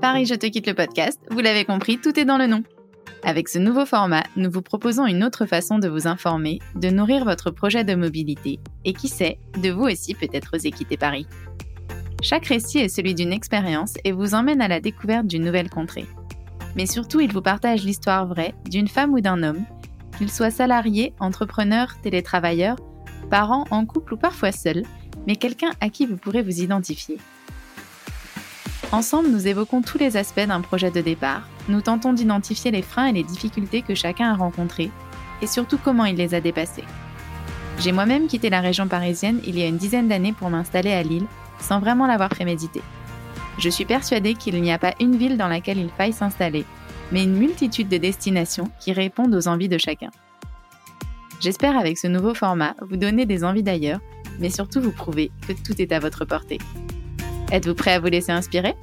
Paris, je te quitte le podcast, vous l'avez compris, tout est dans le nom. Avec ce nouveau format, nous vous proposons une autre façon de vous informer, de nourrir votre projet de mobilité et qui sait, de vous aussi peut-être oser quitter Paris. Chaque récit est celui d'une expérience et vous emmène à la découverte d'une nouvelle contrée. Mais surtout, il vous partage l'histoire vraie d'une femme ou d'un homme, qu'il soit salarié, entrepreneur, télétravailleur, parent, en couple ou parfois seul, mais quelqu'un à qui vous pourrez vous identifier. Ensemble, nous évoquons tous les aspects d'un projet de départ, nous tentons d'identifier les freins et les difficultés que chacun a rencontrés, et surtout comment il les a dépassés. J'ai moi-même quitté la région parisienne il y a une dizaine d'années pour m'installer à Lille, sans vraiment l'avoir prémédité. Je suis persuadée qu'il n'y a pas une ville dans laquelle il faille s'installer, mais une multitude de destinations qui répondent aux envies de chacun. J'espère avec ce nouveau format vous donner des envies d'ailleurs, mais surtout vous prouver que tout est à votre portée. Êtes-vous prêt à vous laisser inspirer?